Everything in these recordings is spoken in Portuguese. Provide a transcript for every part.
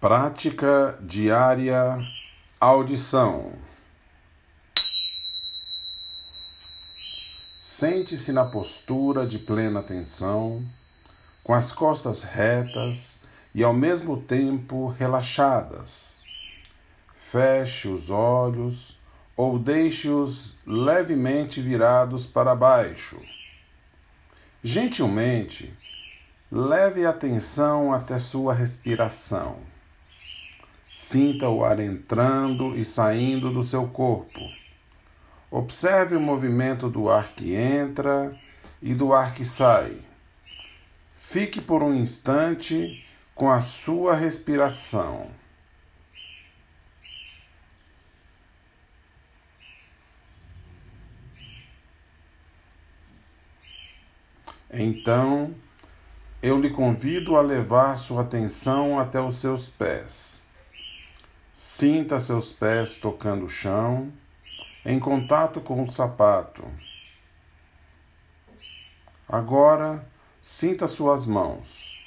Prática diária audição. Sente-se na postura de plena atenção, com as costas retas e ao mesmo tempo relaxadas. Feche os olhos ou deixe-os levemente virados para baixo. Gentilmente, leve a atenção até sua respiração. Sinta o ar entrando e saindo do seu corpo. Observe o movimento do ar que entra e do ar que sai. Fique por um instante com a sua respiração. Então, eu lhe convido a levar sua atenção até os seus pés. Sinta seus pés tocando o chão, em contato com o sapato. Agora, sinta suas mãos.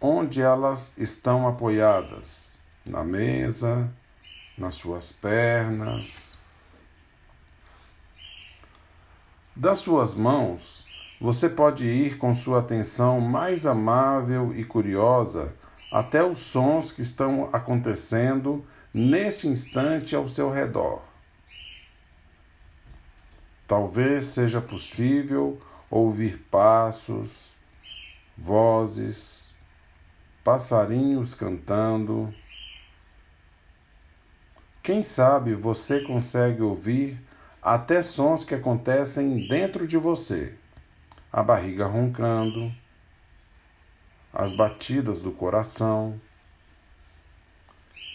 Onde elas estão apoiadas? Na mesa, nas suas pernas. Das suas mãos, você pode ir com sua atenção mais amável e curiosa até os sons que estão acontecendo neste instante ao seu redor. Talvez seja possível ouvir passos, vozes, passarinhos cantando. Quem sabe você consegue ouvir até sons que acontecem dentro de você, a barriga roncando as batidas do coração.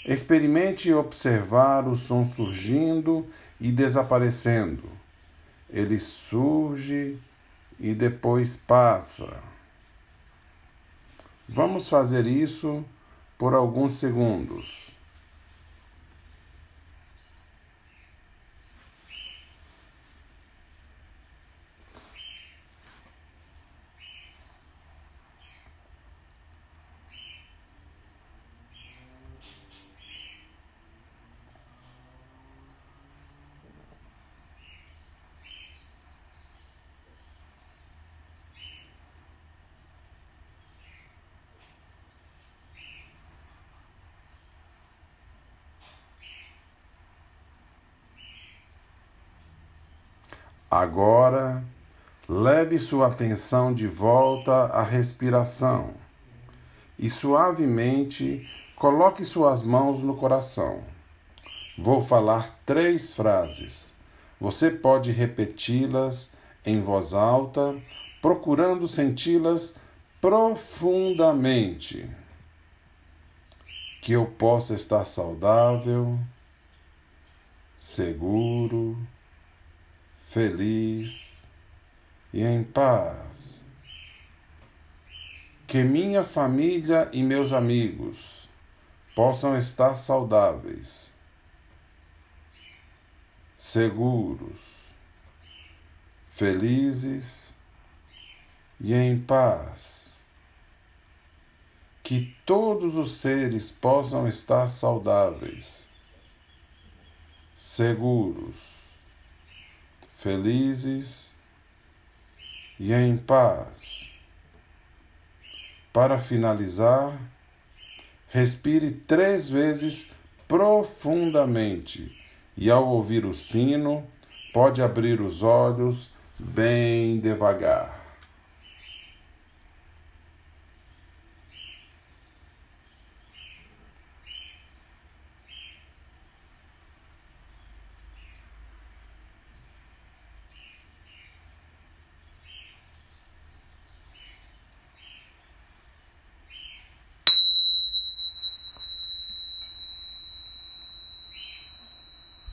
Experimente observar o som surgindo e desaparecendo. Ele surge e depois passa. Vamos fazer isso por alguns segundos. Agora, leve sua atenção de volta à respiração e suavemente coloque suas mãos no coração. Vou falar três frases. Você pode repeti-las em voz alta, procurando senti-las profundamente. Que eu possa estar saudável, seguro, feliz e em paz. Que minha família e meus amigos possam estar saudáveis, seguros, felizes e em paz. Que todos os seres possam estar saudáveis, seguros, felizes e em paz. Para finalizar, respire três vezes profundamente e, ao ouvir o sino, pode abrir os olhos bem devagar.